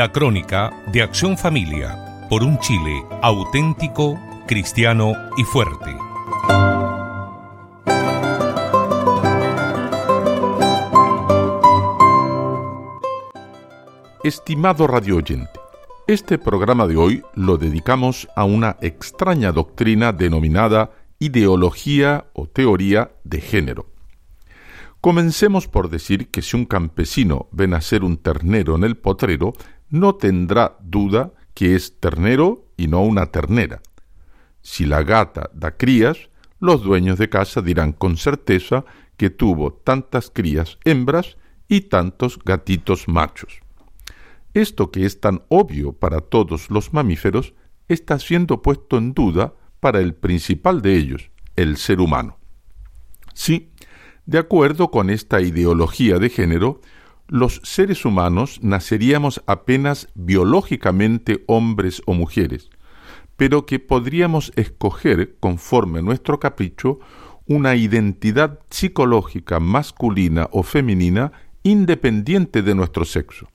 La crónica de Acción Familia por un Chile auténtico, cristiano y fuerte. Estimado radio oyente, este programa de hoy lo dedicamos a una extraña doctrina denominada ideología o teoría de género. Comencemos por decir que si un campesino ve nacer un ternero en el potrero, no tendrá duda que es ternero y no una ternera. Si la gata da crías, los dueños de casa dirán con certeza que tuvo tantas crías hembras y tantos gatitos machos. Esto que es tan obvio para todos los mamíferos está siendo puesto en duda para el principal de ellos, el ser humano. Sí, de acuerdo con esta ideología de género, los seres humanos naceríamos apenas biológicamente hombres o mujeres, pero que podríamos escoger, conforme nuestro capricho, una identidad psicológica masculina o femenina independiente de nuestro sexo.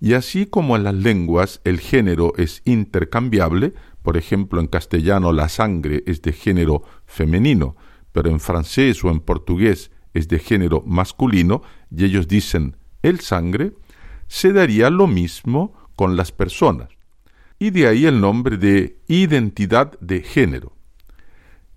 Y así como en las lenguas el género es intercambiable, por ejemplo en castellano la sangre es de género femenino, pero en francés o en portugués es de género masculino, y ellos dicen el sangre, se daría lo mismo con las personas. Y de ahí el nombre de identidad de género.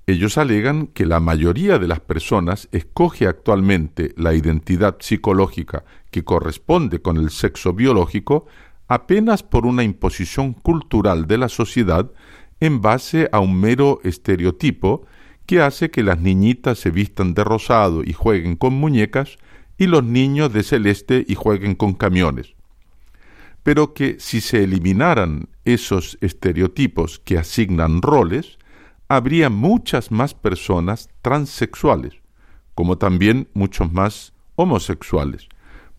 Ellos alegan que la mayoría de las personas escoge actualmente la identidad psicológica que corresponde con el sexo biológico apenas por una imposición cultural de la sociedad en base a un mero estereotipo que hace que las niñitas se vistan de rosado y jueguen con muñecas y los niños de celeste y jueguen con camiones. Pero que si se eliminaran esos estereotipos que asignan roles, habría muchas más personas transexuales, como también muchos más homosexuales,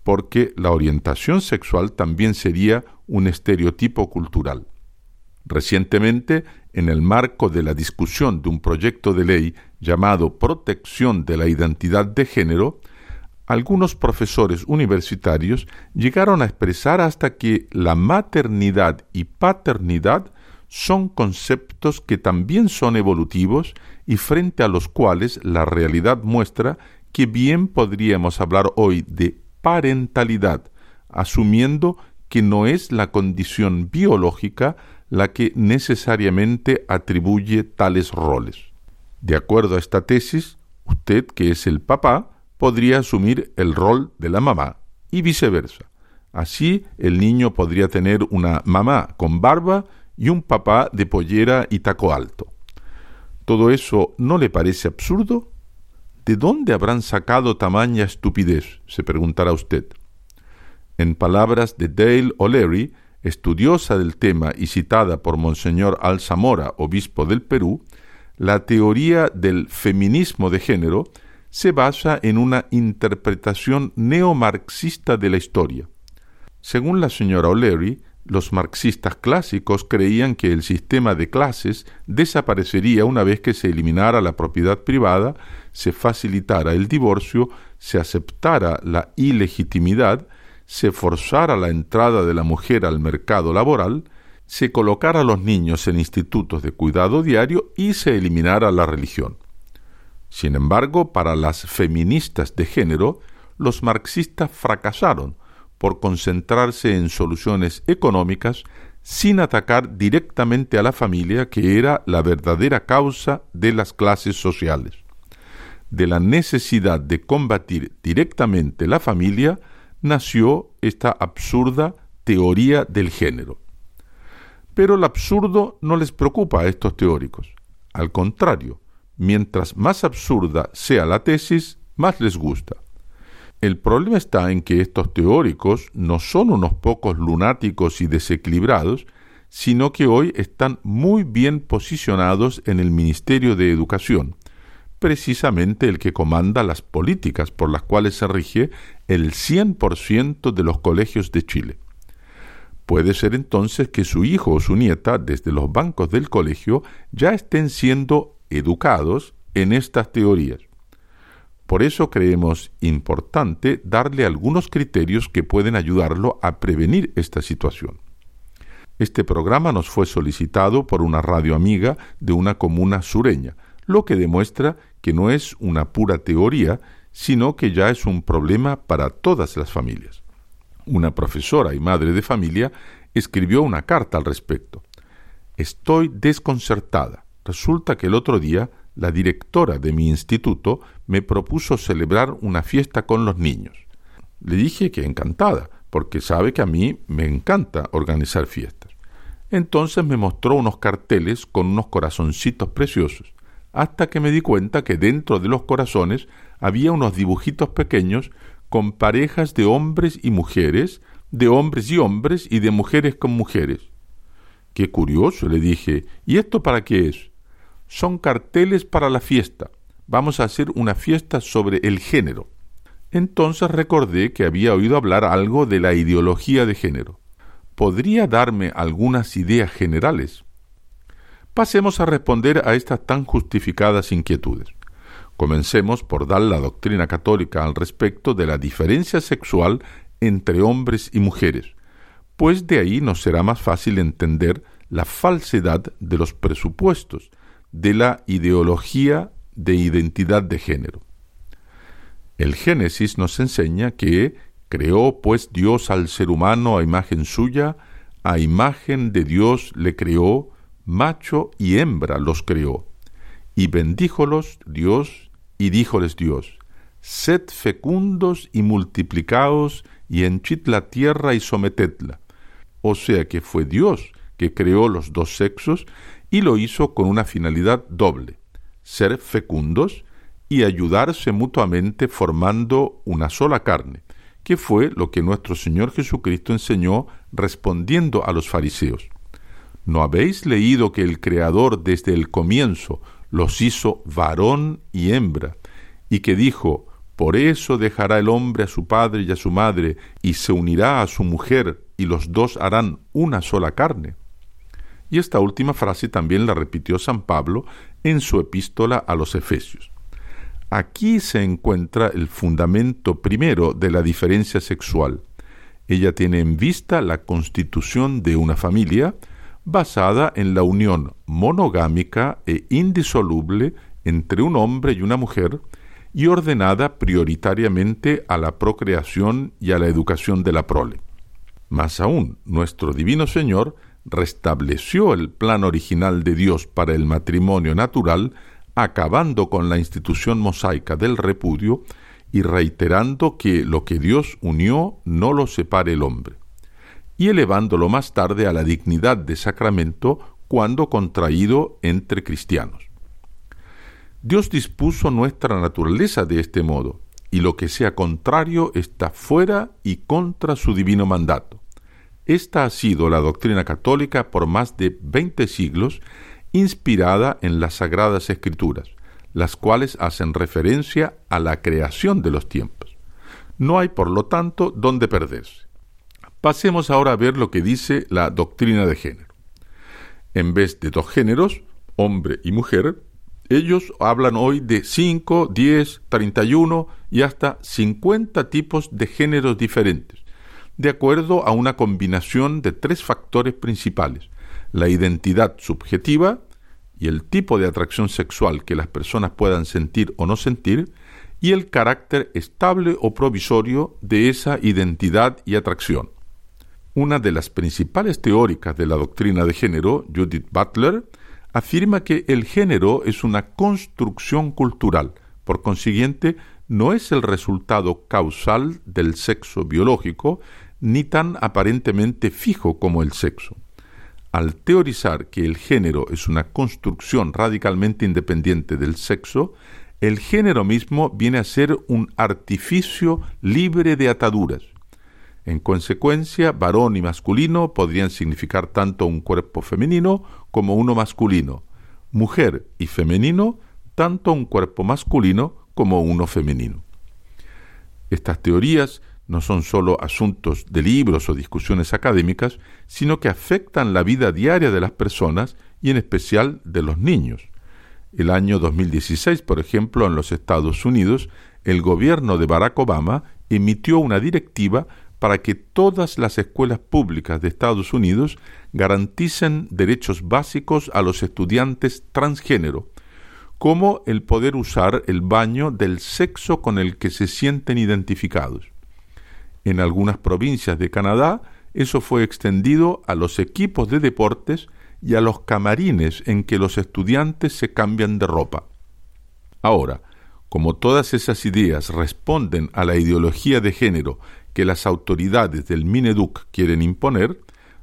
porque la orientación sexual también sería un estereotipo cultural. Recientemente, en el marco de la discusión de un proyecto de ley llamado Protección de la Identidad de Género, algunos profesores universitarios llegaron a expresar hasta que la maternidad y paternidad son conceptos que también son evolutivos y frente a los cuales la realidad muestra que bien podríamos hablar hoy de parentalidad, asumiendo que no es la condición biológica la que necesariamente atribuye tales roles. De acuerdo a esta tesis, usted, que es el papá, podría asumir el rol de la mamá y viceversa. Así el niño podría tener una mamá con barba y un papá de pollera y taco alto. ¿Todo eso no le parece absurdo? ¿De dónde habrán sacado tamaña estupidez? se preguntará usted. En palabras de Dale O'Leary, estudiosa del tema y citada por Monseñor Alzamora, obispo del Perú, la teoría del feminismo de género se basa en una interpretación neomarxista de la historia. Según la señora O'Leary, los marxistas clásicos creían que el sistema de clases desaparecería una vez que se eliminara la propiedad privada, se facilitara el divorcio, se aceptara la ilegitimidad, se forzara la entrada de la mujer al mercado laboral, se colocara a los niños en institutos de cuidado diario y se eliminara la religión. Sin embargo, para las feministas de género, los marxistas fracasaron por concentrarse en soluciones económicas sin atacar directamente a la familia, que era la verdadera causa de las clases sociales. De la necesidad de combatir directamente la familia nació esta absurda teoría del género. Pero el absurdo no les preocupa a estos teóricos. Al contrario, mientras más absurda sea la tesis, más les gusta. El problema está en que estos teóricos no son unos pocos lunáticos y desequilibrados, sino que hoy están muy bien posicionados en el Ministerio de Educación, precisamente el que comanda las políticas por las cuales se rige el 100% de los colegios de Chile. Puede ser entonces que su hijo o su nieta, desde los bancos del colegio, ya estén siendo educados en estas teorías. Por eso creemos importante darle algunos criterios que pueden ayudarlo a prevenir esta situación. Este programa nos fue solicitado por una radio amiga de una comuna sureña, lo que demuestra que no es una pura teoría, sino que ya es un problema para todas las familias. Una profesora y madre de familia escribió una carta al respecto. Estoy desconcertada. Resulta que el otro día la directora de mi instituto me propuso celebrar una fiesta con los niños. Le dije que encantada, porque sabe que a mí me encanta organizar fiestas. Entonces me mostró unos carteles con unos corazoncitos preciosos, hasta que me di cuenta que dentro de los corazones había unos dibujitos pequeños con parejas de hombres y mujeres, de hombres y hombres y de mujeres con mujeres. Qué curioso, le dije, ¿y esto para qué es? Son carteles para la fiesta. Vamos a hacer una fiesta sobre el género. Entonces recordé que había oído hablar algo de la ideología de género. ¿Podría darme algunas ideas generales? Pasemos a responder a estas tan justificadas inquietudes. Comencemos por dar la doctrina católica al respecto de la diferencia sexual entre hombres y mujeres, pues de ahí nos será más fácil entender la falsedad de los presupuestos de la ideología de identidad de género. El Génesis nos enseña que creó pues Dios al ser humano a imagen suya, a imagen de Dios le creó, macho y hembra los creó. Y bendíjolos Dios y díjoles Dios, sed fecundos y multiplicaos y henchid la tierra y sometedla. O sea que fue Dios que creó los dos sexos y lo hizo con una finalidad doble, ser fecundos y ayudarse mutuamente formando una sola carne, que fue lo que nuestro Señor Jesucristo enseñó respondiendo a los fariseos. ¿No habéis leído que el Creador desde el comienzo los hizo varón y hembra, y que dijo, por eso dejará el hombre a su padre y a su madre, y se unirá a su mujer, y los dos harán una sola carne? Y esta última frase también la repitió San Pablo en su epístola a los Efesios. Aquí se encuentra el fundamento primero de la diferencia sexual. Ella tiene en vista la constitución de una familia basada en la unión monogámica e indisoluble entre un hombre y una mujer y ordenada prioritariamente a la procreación y a la educación de la prole. Más aún, nuestro Divino Señor restableció el plan original de Dios para el matrimonio natural, acabando con la institución mosaica del repudio y reiterando que lo que Dios unió no lo separe el hombre, y elevándolo más tarde a la dignidad de sacramento cuando contraído entre cristianos. Dios dispuso nuestra naturaleza de este modo, y lo que sea contrario está fuera y contra su divino mandato. Esta ha sido la doctrina católica por más de veinte siglos, inspirada en las Sagradas Escrituras, las cuales hacen referencia a la creación de los tiempos. No hay, por lo tanto, dónde perderse. Pasemos ahora a ver lo que dice la doctrina de género. En vez de dos géneros, hombre y mujer, ellos hablan hoy de 5, 10, 31 y hasta 50 tipos de géneros diferentes de acuerdo a una combinación de tres factores principales, la identidad subjetiva y el tipo de atracción sexual que las personas puedan sentir o no sentir, y el carácter estable o provisorio de esa identidad y atracción. Una de las principales teóricas de la doctrina de género, Judith Butler, afirma que el género es una construcción cultural, por consiguiente, no es el resultado causal del sexo biológico, ni tan aparentemente fijo como el sexo. Al teorizar que el género es una construcción radicalmente independiente del sexo, el género mismo viene a ser un artificio libre de ataduras. En consecuencia, varón y masculino podrían significar tanto un cuerpo femenino como uno masculino, mujer y femenino tanto un cuerpo masculino como uno femenino. Estas teorías no son sólo asuntos de libros o discusiones académicas, sino que afectan la vida diaria de las personas y en especial de los niños. El año 2016, por ejemplo, en los Estados Unidos, el gobierno de Barack Obama emitió una directiva para que todas las escuelas públicas de Estados Unidos garanticen derechos básicos a los estudiantes transgénero, como el poder usar el baño del sexo con el que se sienten identificados. En algunas provincias de Canadá, eso fue extendido a los equipos de deportes y a los camarines en que los estudiantes se cambian de ropa. Ahora, como todas esas ideas responden a la ideología de género que las autoridades del Mineduc quieren imponer,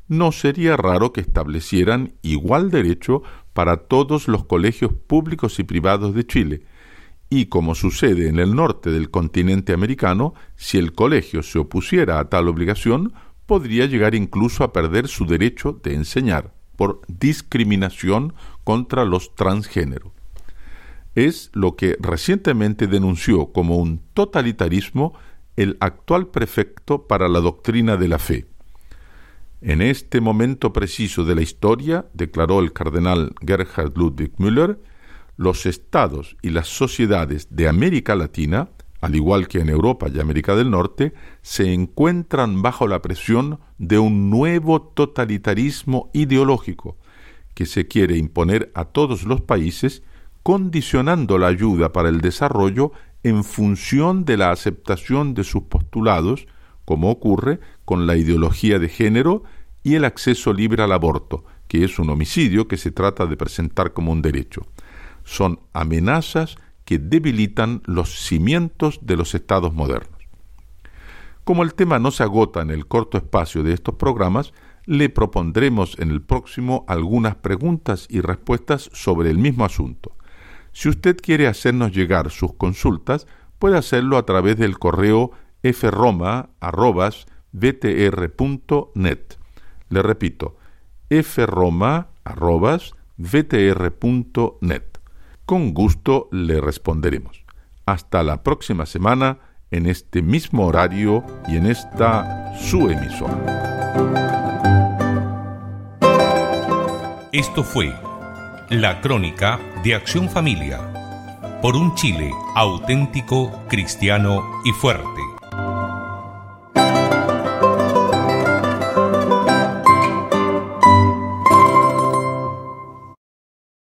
no sería raro que establecieran igual derecho para todos los colegios públicos y privados de Chile, y como sucede en el norte del continente americano, si el colegio se opusiera a tal obligación, podría llegar incluso a perder su derecho de enseñar por discriminación contra los transgéneros. Es lo que recientemente denunció como un totalitarismo el actual prefecto para la doctrina de la fe. En este momento preciso de la historia, declaró el cardenal Gerhard Ludwig Müller, los estados y las sociedades de América Latina, al igual que en Europa y América del Norte, se encuentran bajo la presión de un nuevo totalitarismo ideológico que se quiere imponer a todos los países, condicionando la ayuda para el desarrollo en función de la aceptación de sus postulados, como ocurre con la ideología de género y el acceso libre al aborto, que es un homicidio que se trata de presentar como un derecho. Son amenazas que debilitan los cimientos de los estados modernos. Como el tema no se agota en el corto espacio de estos programas, le propondremos en el próximo algunas preguntas y respuestas sobre el mismo asunto. Si usted quiere hacernos llegar sus consultas, puede hacerlo a través del correo froma.vtr.net. Le repito, froma.vtr.net. Con gusto le responderemos. Hasta la próxima semana en este mismo horario y en esta su emisora. Esto fue la crónica de Acción Familia por un Chile auténtico, cristiano y fuerte.